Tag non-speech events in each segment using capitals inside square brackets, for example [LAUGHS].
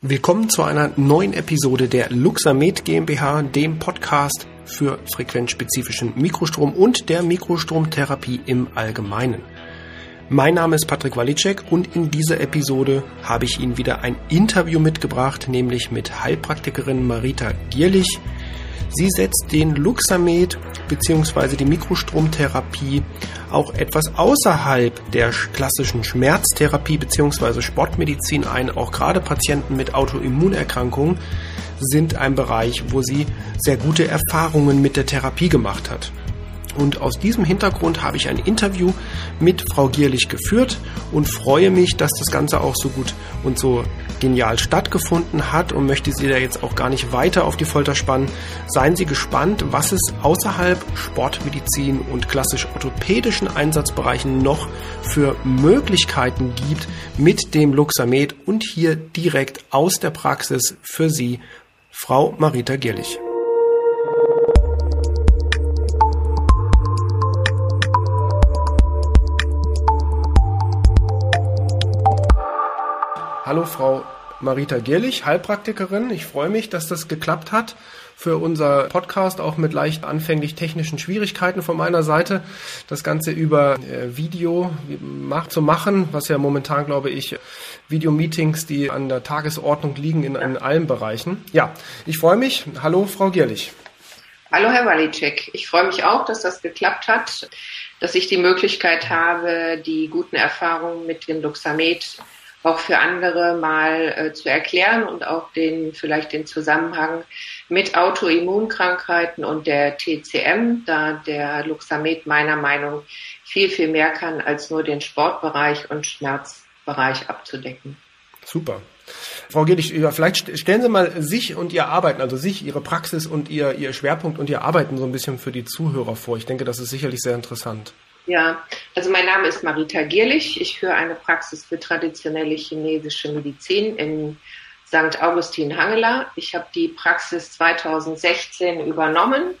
Willkommen zu einer neuen Episode der Luxamed GmbH, dem Podcast für frequenzspezifischen Mikrostrom und der Mikrostromtherapie im Allgemeinen. Mein Name ist Patrick Walicek und in dieser Episode habe ich Ihnen wieder ein Interview mitgebracht, nämlich mit Heilpraktikerin Marita Gierlich. Sie setzt den Luxamed bzw. die Mikrostromtherapie auch etwas außerhalb der klassischen Schmerztherapie bzw. Sportmedizin ein. Auch gerade Patienten mit Autoimmunerkrankungen sind ein Bereich, wo sie sehr gute Erfahrungen mit der Therapie gemacht hat. Und aus diesem Hintergrund habe ich ein Interview mit Frau Gierlich geführt und freue mich, dass das Ganze auch so gut und so genial stattgefunden hat und möchte Sie da jetzt auch gar nicht weiter auf die Folter spannen. Seien Sie gespannt, was es außerhalb Sportmedizin und klassisch orthopädischen Einsatzbereichen noch für Möglichkeiten gibt mit dem Luxamed und hier direkt aus der Praxis für Sie, Frau Marita Gierlich. Hallo Frau Marita Gierlich, Heilpraktikerin. Ich freue mich, dass das geklappt hat für unser Podcast, auch mit leicht anfänglich technischen Schwierigkeiten von meiner Seite. Das Ganze über äh, Video zu machen, was ja momentan, glaube ich, Videomeetings, die an der Tagesordnung liegen in, in allen Bereichen. Ja, ich freue mich. Hallo, Frau Gierlich. Hallo, Herr Walicek. Ich freue mich auch, dass das geklappt hat, dass ich die Möglichkeit habe, die guten Erfahrungen mit dem Luxamed auch für andere mal äh, zu erklären und auch den vielleicht den Zusammenhang mit Autoimmunkrankheiten und der TCM, da der Luxamed meiner Meinung viel, viel mehr kann, als nur den Sportbereich und Schmerzbereich abzudecken. Super. Frau Gedig, vielleicht stellen Sie mal sich und Ihr Arbeiten, also sich, Ihre Praxis und Ihr, Ihr Schwerpunkt und Ihr Arbeiten so ein bisschen für die Zuhörer vor. Ich denke, das ist sicherlich sehr interessant. Ja, also mein Name ist Marita Gierlich. Ich führe eine Praxis für traditionelle chinesische Medizin in St. Augustin Hangela. Ich habe die Praxis 2016 übernommen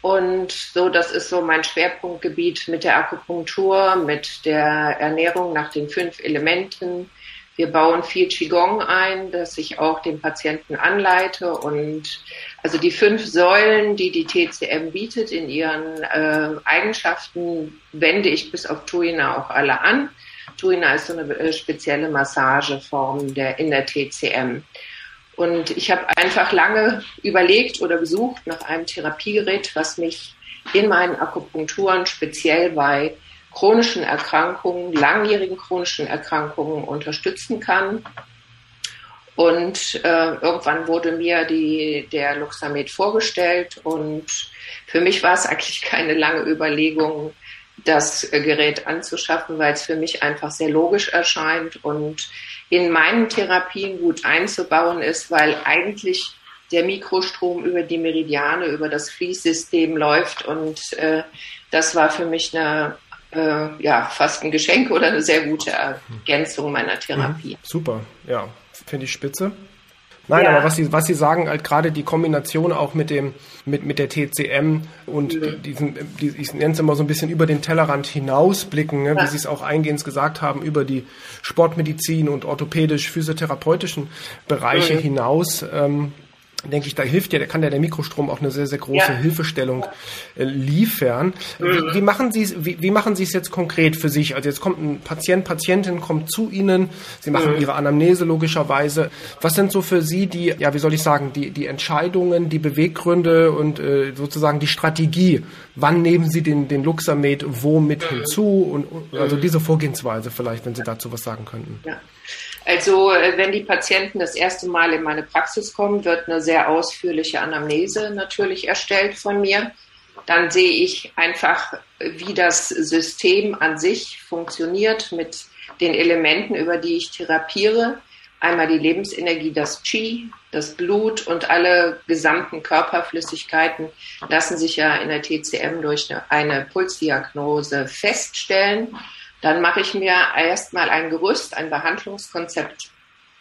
und so, das ist so mein Schwerpunktgebiet mit der Akupunktur, mit der Ernährung nach den fünf Elementen. Wir bauen viel Qigong ein, dass ich auch den Patienten anleite und also die fünf Säulen, die die TCM bietet in ihren äh, Eigenschaften, wende ich bis auf Tuina auch alle an. Tuina ist so eine äh, spezielle Massageform der, in der TCM. Und ich habe einfach lange überlegt oder gesucht nach einem Therapiegerät, was mich in meinen Akupunkturen speziell bei chronischen Erkrankungen, langjährigen chronischen Erkrankungen unterstützen kann. Und äh, irgendwann wurde mir die, der Luxamed vorgestellt. Und für mich war es eigentlich keine lange Überlegung, das Gerät anzuschaffen, weil es für mich einfach sehr logisch erscheint und in meinen Therapien gut einzubauen ist, weil eigentlich der Mikrostrom über die Meridiane, über das Fließsystem läuft. Und äh, das war für mich eine äh, ja, fast ein Geschenk oder eine sehr gute Ergänzung meiner Therapie. Mhm, super, ja, finde ich spitze. Nein, ja. aber was Sie, was Sie sagen, halt gerade die Kombination auch mit dem, mit, mit der TCM und mhm. diesen, die, ich nenne es immer so ein bisschen über den Tellerrand hinausblicken, ne, ja. wie Sie es auch eingehend gesagt haben, über die Sportmedizin und orthopädisch-physiotherapeutischen Bereiche mhm. hinaus. Ähm, denke ich, da hilft ja, da kann ja der Mikrostrom auch eine sehr, sehr große ja. Hilfestellung äh, liefern. Mhm. Wie, wie, machen Sie es, wie, wie machen Sie es jetzt konkret für sich? Also jetzt kommt ein Patient, Patientin kommt zu Ihnen, Sie machen mhm. Ihre Anamnese logischerweise. Was sind so für Sie die, ja, wie soll ich sagen, die, die Entscheidungen, die Beweggründe und äh, sozusagen die Strategie? Wann nehmen Sie den, den Luxamed wo mit mhm. hinzu? Und, also diese Vorgehensweise vielleicht, wenn Sie dazu was sagen könnten. Ja. Also äh, wenn die Patienten das erste Mal in meine Praxis kommen, wird eine sehr ausführliche Anamnese natürlich erstellt von mir. Dann sehe ich einfach, wie das System an sich funktioniert mit den Elementen, über die ich therapiere. Einmal die Lebensenergie, das Qi, das Blut und alle gesamten Körperflüssigkeiten lassen sich ja in der TCM durch eine, eine Pulsdiagnose feststellen. Dann mache ich mir erstmal ein Gerüst, ein Behandlungskonzept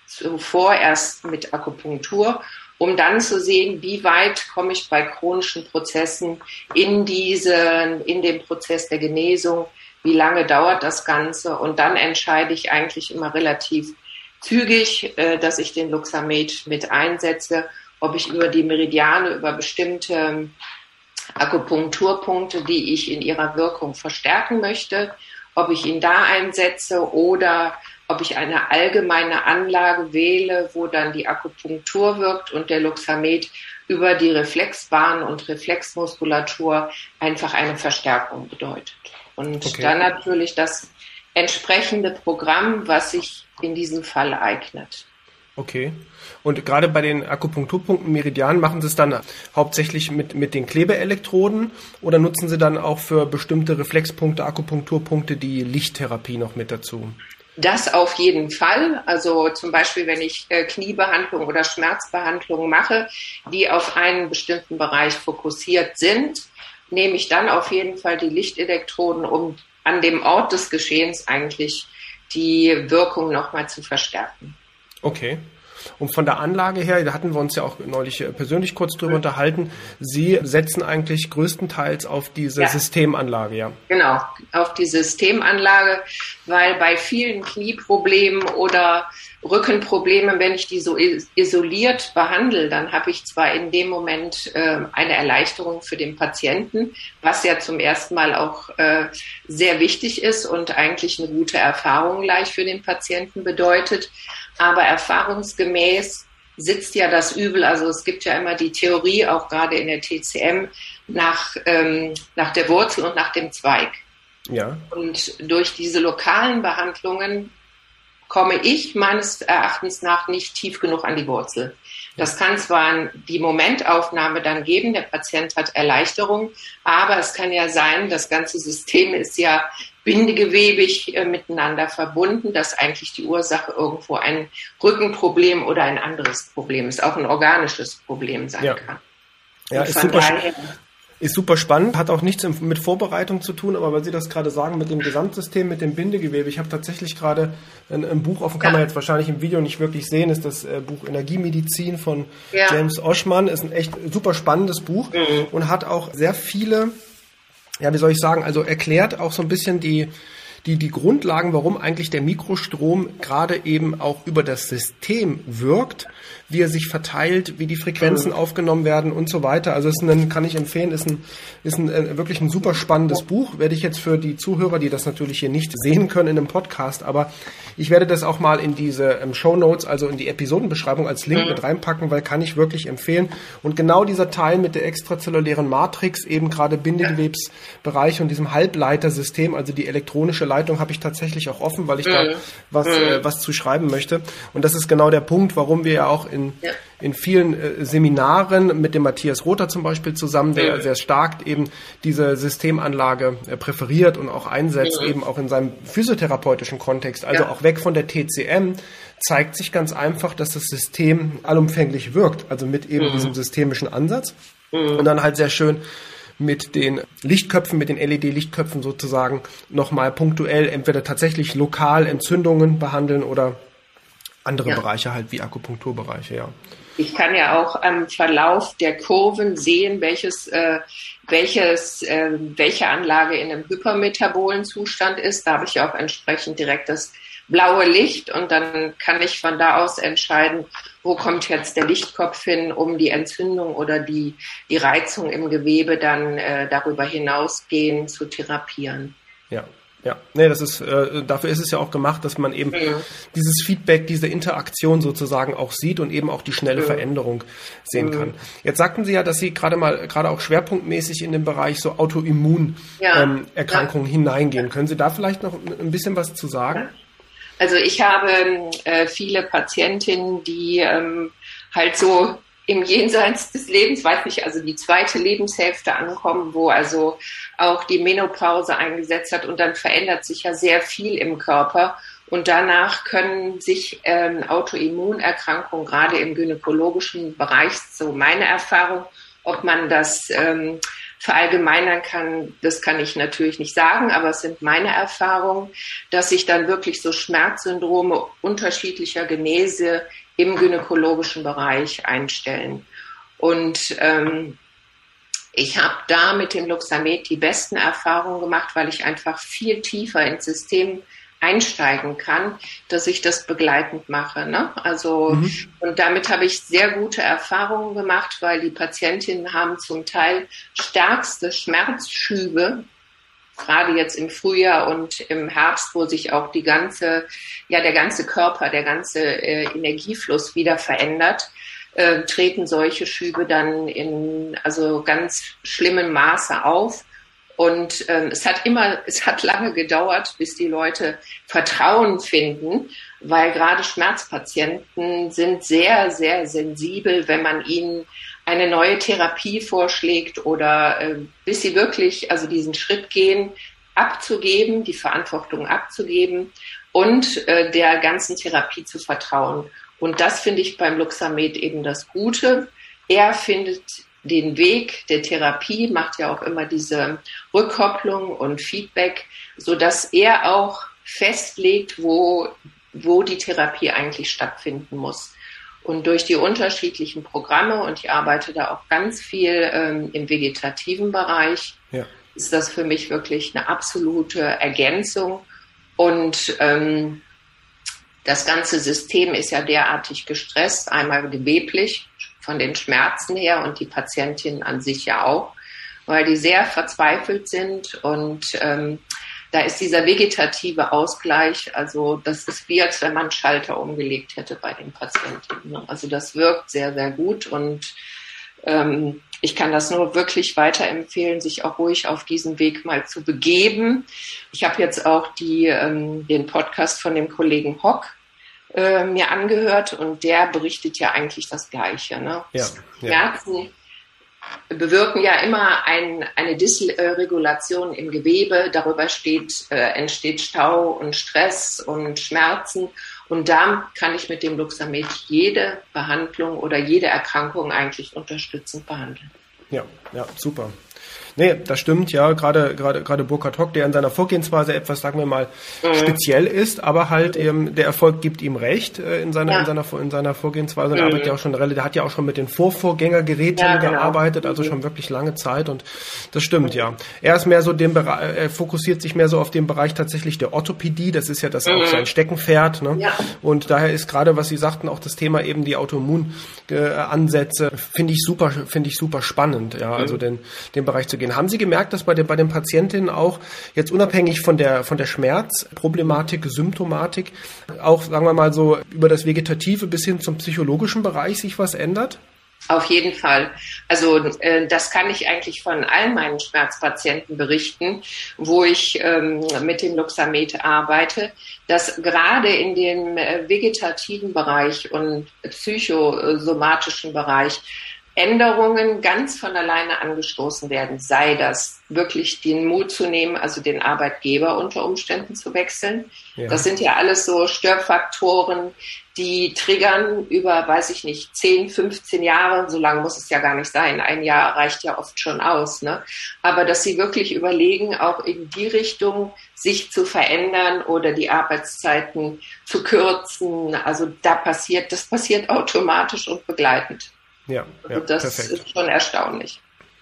zuvor erst mit Akupunktur, um dann zu sehen, wie weit komme ich bei chronischen Prozessen in diesen, in dem Prozess der Genesung, wie lange dauert das Ganze. Und dann entscheide ich eigentlich immer relativ zügig, äh, dass ich den Luxamed mit einsetze, ob ich über die Meridiane, über bestimmte ähm, Akupunkturpunkte, die ich in ihrer Wirkung verstärken möchte, ob ich ihn da einsetze oder ob ich eine allgemeine Anlage wähle, wo dann die Akupunktur wirkt und der Luxamed über die Reflexbahn und Reflexmuskulatur einfach eine Verstärkung bedeutet. Und okay. dann natürlich das entsprechende Programm, was sich in diesem Fall eignet. Okay. Und gerade bei den Akupunkturpunkten Meridianen machen Sie es dann hauptsächlich mit, mit den Klebeelektroden oder nutzen Sie dann auch für bestimmte Reflexpunkte, Akupunkturpunkte die Lichttherapie noch mit dazu? Das auf jeden Fall. Also zum Beispiel, wenn ich äh, Kniebehandlung oder Schmerzbehandlung mache, die auf einen bestimmten Bereich fokussiert sind, nehme ich dann auf jeden Fall die Lichtelektroden, um an dem Ort des Geschehens eigentlich die Wirkung nochmal zu verstärken. Okay. Und von der Anlage her, da hatten wir uns ja auch neulich äh, persönlich kurz drüber unterhalten, Sie setzen eigentlich größtenteils auf diese ja. Systemanlage, ja? Genau, auf die Systemanlage, weil bei vielen Knieproblemen oder Rückenproblemen, wenn ich die so isoliert behandle, dann habe ich zwar in dem Moment äh, eine Erleichterung für den Patienten, was ja zum ersten Mal auch äh, sehr wichtig ist und eigentlich eine gute Erfahrung gleich für den Patienten bedeutet. Aber erfahrungsgemäß sitzt ja das Übel, also es gibt ja immer die Theorie, auch gerade in der TCM, nach, ähm, nach der Wurzel und nach dem Zweig. Ja. Und durch diese lokalen Behandlungen komme ich meines Erachtens nach nicht tief genug an die Wurzel. Das kann zwar die Momentaufnahme dann geben, der Patient hat Erleichterung, aber es kann ja sein, das ganze System ist ja bindegewebig äh, miteinander verbunden, dass eigentlich die Ursache irgendwo ein Rückenproblem oder ein anderes Problem ist, auch ein organisches Problem sein ja. kann. Ja, ist super, daher, ist super spannend, hat auch nichts mit Vorbereitung zu tun, aber weil Sie das gerade sagen, mit dem Gesamtsystem, mit dem Bindegewebe. Ich habe tatsächlich gerade ein, ein, Buch offen, kann ja. man jetzt wahrscheinlich im Video nicht wirklich sehen, ist das äh, Buch Energiemedizin von ja. James Oschmann. Ist ein echt super spannendes Buch mhm. und hat auch sehr viele, ja, wie soll ich sagen, also erklärt auch so ein bisschen die, die, die Grundlagen, warum eigentlich der Mikrostrom gerade eben auch über das System wirkt, wie er sich verteilt, wie die Frequenzen aufgenommen werden und so weiter. Also ist ein, kann ich empfehlen, ist ein, ist ein äh, wirklich ein super spannendes Buch. Werde ich jetzt für die Zuhörer, die das natürlich hier nicht sehen können in einem Podcast, aber ich werde das auch mal in diese ähm, Show Notes, also in die Episodenbeschreibung als Link mit reinpacken, weil kann ich wirklich empfehlen. Und genau dieser Teil mit der extrazellulären Matrix, eben gerade Bindegewebsbereich und diesem Halbleitersystem, also die elektronische Leitung habe ich tatsächlich auch offen, weil ich da was, äh, was zu schreiben möchte. Und das ist genau der Punkt, warum wir ja auch in, ja. in vielen äh, Seminaren mit dem Matthias Rother zum Beispiel zusammen, der mhm. sehr stark eben diese Systemanlage äh, präferiert und auch einsetzt, mhm. eben auch in seinem physiotherapeutischen Kontext, also ja. auch weg von der TCM, zeigt sich ganz einfach, dass das System allumfänglich wirkt, also mit eben mhm. diesem systemischen Ansatz. Mhm. Und dann halt sehr schön mit den Lichtköpfen, mit den LED-Lichtköpfen sozusagen nochmal punktuell entweder tatsächlich lokal Entzündungen behandeln oder andere ja. Bereiche halt wie Akupunkturbereiche, ja. Ich kann ja auch am Verlauf der Kurven sehen, welches, äh, welches, äh, welche Anlage in einem hypermetabolen Zustand ist. Da habe ich ja auch entsprechend direkt das blaue Licht und dann kann ich von da aus entscheiden, wo kommt jetzt der Lichtkopf hin, um die Entzündung oder die, die Reizung im Gewebe dann äh, darüber hinausgehen zu therapieren. Ja, ja, nee, das ist, äh, dafür ist es ja auch gemacht, dass man eben ja. dieses Feedback, diese Interaktion sozusagen auch sieht und eben auch die schnelle ja. Veränderung sehen ja. kann. Jetzt sagten Sie ja, dass Sie gerade mal, gerade auch schwerpunktmäßig in den Bereich so Autoimmunerkrankungen ähm, hineingehen. Können Sie da vielleicht noch ein bisschen was zu sagen? Also ich habe äh, viele Patientinnen, die ähm, halt so im Jenseits des Lebens, weiß nicht, also die zweite Lebenshälfte ankommen, wo also auch die Menopause eingesetzt hat und dann verändert sich ja sehr viel im Körper. Und danach können sich ähm, Autoimmunerkrankungen gerade im gynäkologischen Bereich, so meine Erfahrung, ob man das ähm, verallgemeinern kann, das kann ich natürlich nicht sagen, aber es sind meine Erfahrungen, dass sich dann wirklich so Schmerzsyndrome unterschiedlicher Genese im gynäkologischen Bereich einstellen. Und ähm, ich habe da mit dem Luxamed die besten Erfahrungen gemacht, weil ich einfach viel tiefer ins System einsteigen kann, dass ich das begleitend mache. Ne? Also mhm. und damit habe ich sehr gute Erfahrungen gemacht, weil die Patientinnen haben zum Teil stärkste Schmerzschübe gerade jetzt im Frühjahr und im Herbst, wo sich auch die ganze, ja, der ganze Körper, der ganze äh, Energiefluss wieder verändert, äh, treten solche Schübe dann in also ganz schlimmem Maße auf. Und ähm, es hat immer, [LAUGHS] es hat lange gedauert, bis die Leute Vertrauen finden, weil gerade Schmerzpatienten sind sehr, sehr sensibel, wenn man ihnen eine neue Therapie vorschlägt oder äh, bis sie wirklich also diesen Schritt gehen, abzugeben, die Verantwortung abzugeben und äh, der ganzen Therapie zu vertrauen. Und das finde ich beim Luxamed eben das Gute. Er findet den Weg der Therapie, macht ja auch immer diese Rückkopplung und Feedback, so dass er auch festlegt, wo, wo die Therapie eigentlich stattfinden muss. Und durch die unterschiedlichen Programme, und ich arbeite da auch ganz viel ähm, im vegetativen Bereich, ja. ist das für mich wirklich eine absolute Ergänzung. Und ähm, das ganze System ist ja derartig gestresst, einmal geweblich von den Schmerzen her und die Patientin an sich ja auch, weil die sehr verzweifelt sind und ähm, da ist dieser vegetative Ausgleich, also das ist wie, als wenn man Schalter umgelegt hätte bei den Patienten. Also das wirkt sehr, sehr gut und ähm, ich kann das nur wirklich weiterempfehlen, sich auch ruhig auf diesen Weg mal zu begeben. Ich habe jetzt auch die, ähm, den Podcast von dem Kollegen Hock äh, mir angehört und der berichtet ja eigentlich das Gleiche. Ne? Ja, Schmerzen ja bewirken ja immer ein, eine Dysregulation im Gewebe. Darüber steht, äh, entsteht Stau und Stress und Schmerzen. Und da kann ich mit dem Luxamed jede Behandlung oder jede Erkrankung eigentlich unterstützend behandeln. Ja, ja, super. Nee, das stimmt, ja. Gerade, gerade, gerade Burkhard Hock, der in seiner Vorgehensweise etwas, sagen wir mal, mhm. speziell ist, aber halt eben, der Erfolg gibt ihm recht äh, in seiner, ja. in seiner, in seiner Vorgehensweise. Mhm. arbeitet ja auch schon, der hat ja auch schon mit den Vorvorgängergeräten ja, genau. gearbeitet, also mhm. schon wirklich lange Zeit und das stimmt, ja. Er ist mehr so dem Bereich, er fokussiert sich mehr so auf den Bereich tatsächlich der Orthopädie. Das ist ja das auch sein Steckenpferd, ne? Ja. Und daher ist gerade, was Sie sagten, auch das Thema eben die Autoimmunansätze, finde ich super, finde ich super spannend, ja. Also den, den Bereich zu gehen. Haben Sie gemerkt, dass bei den, bei den Patientinnen auch jetzt unabhängig von der, von der Schmerzproblematik, Symptomatik, auch, sagen wir mal so, über das Vegetative bis hin zum psychologischen Bereich sich was ändert? Auf jeden Fall. Also äh, das kann ich eigentlich von allen meinen Schmerzpatienten berichten, wo ich ähm, mit dem Luxamed arbeite, dass gerade in dem äh, vegetativen Bereich und psychosomatischen Bereich Änderungen ganz von alleine angestoßen werden, sei das wirklich den Mut zu nehmen, also den Arbeitgeber unter Umständen zu wechseln. Ja. Das sind ja alles so Störfaktoren, die triggern über, weiß ich nicht, 10, 15 Jahre, so lange muss es ja gar nicht sein. Ein Jahr reicht ja oft schon aus. Ne? Aber dass sie wirklich überlegen, auch in die Richtung sich zu verändern oder die Arbeitszeiten zu kürzen. Also da passiert, das passiert automatisch und begleitend. Ja, also ja das perfekt. ist schon erstaunlich.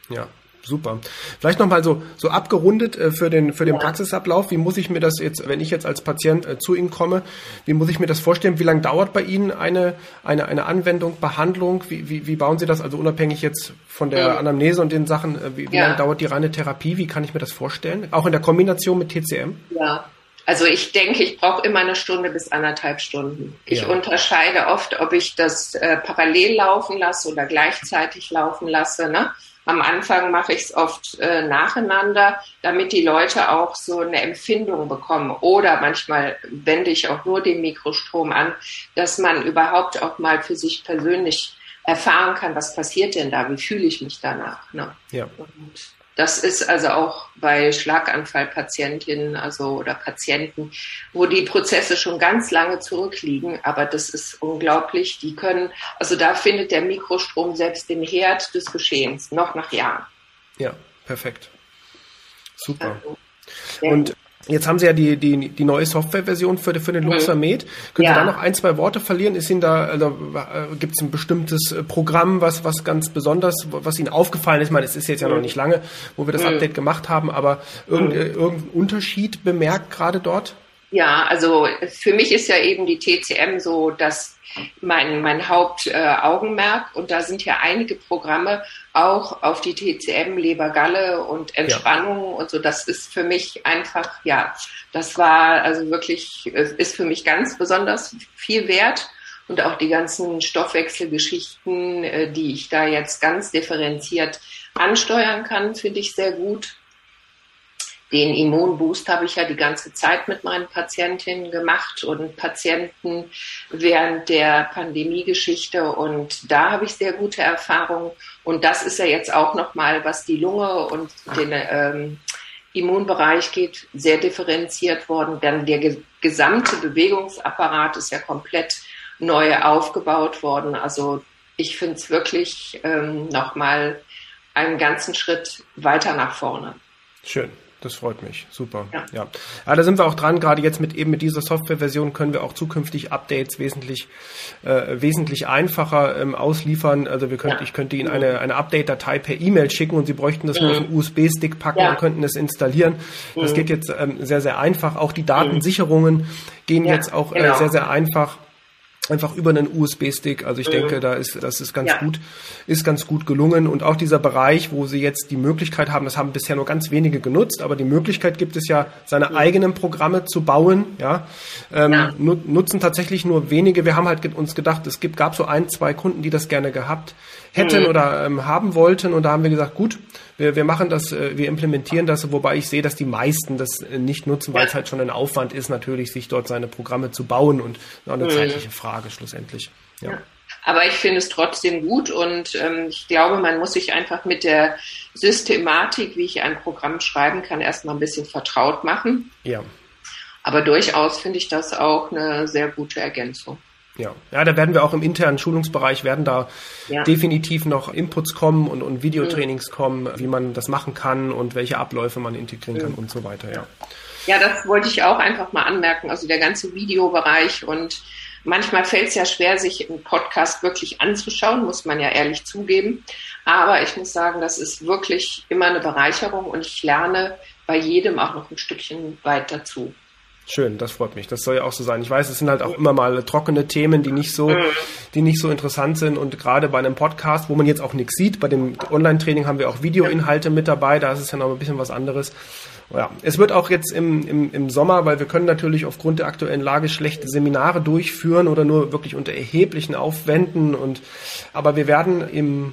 Ja, super. Vielleicht nochmal so, so abgerundet äh, für den, für den ja. Praxisablauf. Wie muss ich mir das jetzt, wenn ich jetzt als Patient äh, zu Ihnen komme, wie muss ich mir das vorstellen? Wie lange dauert bei Ihnen eine, eine, eine Anwendung, Behandlung? Wie, wie, wie bauen Sie das? Also unabhängig jetzt von der mhm. Anamnese und den Sachen, äh, wie, wie ja. lange dauert die reine Therapie? Wie kann ich mir das vorstellen? Auch in der Kombination mit TCM? Ja, also ich denke, ich brauche immer eine Stunde bis anderthalb Stunden. Ich ja. unterscheide oft, ob ich das äh, parallel laufen lasse oder gleichzeitig laufen lasse. Ne? Am Anfang mache ich es oft äh, nacheinander, damit die Leute auch so eine Empfindung bekommen. Oder manchmal wende ich auch nur den Mikrostrom an, dass man überhaupt auch mal für sich persönlich erfahren kann, was passiert denn da, wie fühle ich mich danach. Ne? Ja. Und das ist also auch bei Schlaganfallpatientinnen also oder Patienten, wo die Prozesse schon ganz lange zurückliegen, aber das ist unglaublich. Die können, also da findet der Mikrostrom selbst den Herd des Geschehens, noch nach Jahren. Ja, perfekt. Super. Also, Und Jetzt haben Sie ja die, die, die neue Softwareversion für, für den mhm. Luxamed. Können ja. Sie da noch ein, zwei Worte verlieren? Ist Ihnen da, also, äh, gibt es ein bestimmtes äh, Programm, was, was ganz besonders, was Ihnen aufgefallen ist? Ich meine, es ist jetzt ja noch mhm. nicht lange, wo wir das mhm. Update gemacht haben, aber irgend, mhm. irgendein Unterschied bemerkt gerade dort? Ja, also für mich ist ja eben die TCM so, dass mein, mein Hauptaugenmerk äh, und da sind ja einige Programme auch auf die TCM, Lebergalle und Entspannung ja. und so. Das ist für mich einfach, ja, das war also wirklich, ist für mich ganz besonders viel wert und auch die ganzen Stoffwechselgeschichten, äh, die ich da jetzt ganz differenziert ansteuern kann, finde ich sehr gut. Den Immunboost habe ich ja die ganze Zeit mit meinen Patientinnen gemacht und Patienten während der Pandemiegeschichte und da habe ich sehr gute Erfahrungen und das ist ja jetzt auch nochmal, was die Lunge und den ähm, Immunbereich geht, sehr differenziert worden. Dann der gesamte Bewegungsapparat ist ja komplett neu aufgebaut worden. Also ich finde es wirklich ähm, nochmal einen ganzen Schritt weiter nach vorne. Schön. Das freut mich. Super. Ja. ja. ja. da sind wir auch dran. Gerade jetzt mit eben mit dieser Softwareversion können wir auch zukünftig Updates wesentlich, äh, wesentlich einfacher ähm, ausliefern. Also wir könnten, ja. ich könnte Ihnen eine, eine Update-Datei per E-Mail schicken und Sie bräuchten das mhm. nur auf einen USB-Stick packen und könnten es installieren. Mhm. Das geht jetzt ähm, sehr, sehr einfach. Auch die Datensicherungen gehen jetzt auch äh, genau. äh, sehr, sehr einfach einfach über einen USB-Stick. Also ich mhm. denke, da ist das ist ganz ja. gut, ist ganz gut gelungen. Und auch dieser Bereich, wo Sie jetzt die Möglichkeit haben, das haben bisher nur ganz wenige genutzt, aber die Möglichkeit gibt es ja, seine mhm. eigenen Programme zu bauen. Ja, ähm, ja. nutzen tatsächlich nur wenige. Wir haben halt uns gedacht, es gibt gab so ein, zwei Kunden, die das gerne gehabt hätten mhm. oder ähm, haben wollten. Und da haben wir gesagt, gut, wir, wir machen das, äh, wir implementieren das, wobei ich sehe, dass die meisten das äh, nicht nutzen, weil es halt schon ein Aufwand ist, natürlich sich dort seine Programme zu bauen und auch eine mhm. zeitliche Frage schlussendlich. Ja. ja. Aber ich finde es trotzdem gut und ähm, ich glaube, man muss sich einfach mit der Systematik, wie ich ein Programm schreiben kann, erstmal ein bisschen vertraut machen. Ja. Aber durchaus finde ich das auch eine sehr gute Ergänzung. Ja. ja, da werden wir auch im internen Schulungsbereich werden da ja. definitiv noch Inputs kommen und, und Videotrainings mhm. kommen, wie man das machen kann und welche Abläufe man integrieren mhm. kann und so weiter. Ja. ja, das wollte ich auch einfach mal anmerken. Also der ganze Videobereich und manchmal fällt es ja schwer, sich einen Podcast wirklich anzuschauen, muss man ja ehrlich zugeben. Aber ich muss sagen, das ist wirklich immer eine Bereicherung und ich lerne bei jedem auch noch ein Stückchen weit dazu. Schön, das freut mich. Das soll ja auch so sein. Ich weiß, es sind halt auch immer mal trockene Themen, die nicht so, die nicht so interessant sind. Und gerade bei einem Podcast, wo man jetzt auch nichts sieht, bei dem Online-Training haben wir auch Videoinhalte mit dabei. Da ist es ja noch ein bisschen was anderes. Ja, es wird auch jetzt im, im, im Sommer, weil wir können natürlich aufgrund der aktuellen Lage schlechte Seminare durchführen oder nur wirklich unter erheblichen Aufwänden. Und aber wir werden im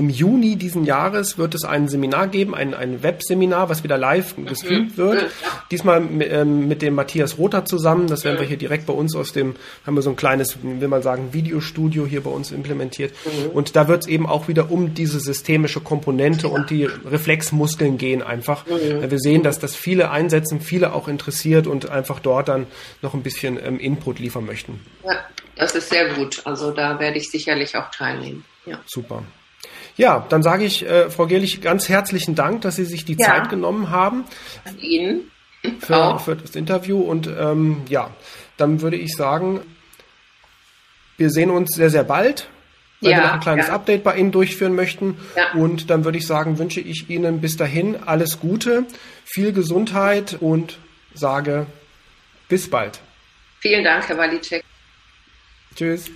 im Juni diesen Jahres wird es ein Seminar geben, ein, ein Webseminar, was wieder live gestreamt wird. Diesmal mit, ähm, mit dem Matthias Rother zusammen. Das werden wir hier direkt bei uns aus dem, haben wir so ein kleines, will man sagen, Videostudio hier bei uns implementiert. Mhm. Und da wird es eben auch wieder um diese systemische Komponente und die Reflexmuskeln gehen einfach. Mhm. Wir sehen, dass das viele einsetzen, viele auch interessiert und einfach dort dann noch ein bisschen ähm, Input liefern möchten. Ja, das ist sehr gut. Also da werde ich sicherlich auch teilnehmen. Ja. Super. Ja, dann sage ich, äh, Frau Gerlich, ganz herzlichen Dank, dass Sie sich die ja. Zeit genommen haben. Ihnen. Für, für das Interview. Und ähm, ja, dann würde ich sagen, wir sehen uns sehr, sehr bald, weil ja, wir noch ein kleines ja. Update bei Ihnen durchführen möchten. Ja. Und dann würde ich sagen, wünsche ich Ihnen bis dahin alles Gute, viel Gesundheit und sage bis bald. Vielen Dank, Herr Walicek. Tschüss.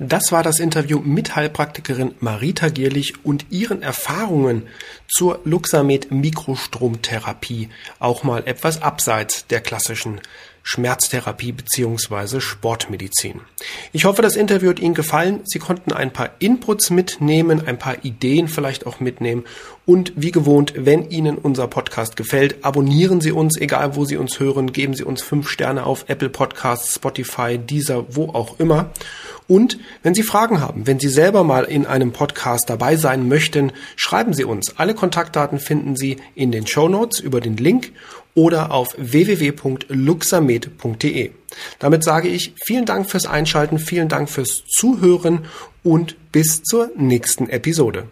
Das war das Interview mit Heilpraktikerin Marita Gierlich und ihren Erfahrungen zur Luxamed Mikrostromtherapie, auch mal etwas abseits der klassischen Schmerztherapie beziehungsweise Sportmedizin. Ich hoffe, das Interview hat Ihnen gefallen. Sie konnten ein paar Inputs mitnehmen, ein paar Ideen vielleicht auch mitnehmen. Und wie gewohnt, wenn Ihnen unser Podcast gefällt, abonnieren Sie uns, egal wo Sie uns hören, geben Sie uns fünf Sterne auf Apple Podcasts, Spotify, Deezer, wo auch immer. Und wenn Sie Fragen haben, wenn Sie selber mal in einem Podcast dabei sein möchten, schreiben Sie uns. Alle Kontaktdaten finden Sie in den Show Notes über den Link oder auf www.luxamed.de. Damit sage ich vielen Dank fürs Einschalten, vielen Dank fürs Zuhören und bis zur nächsten Episode.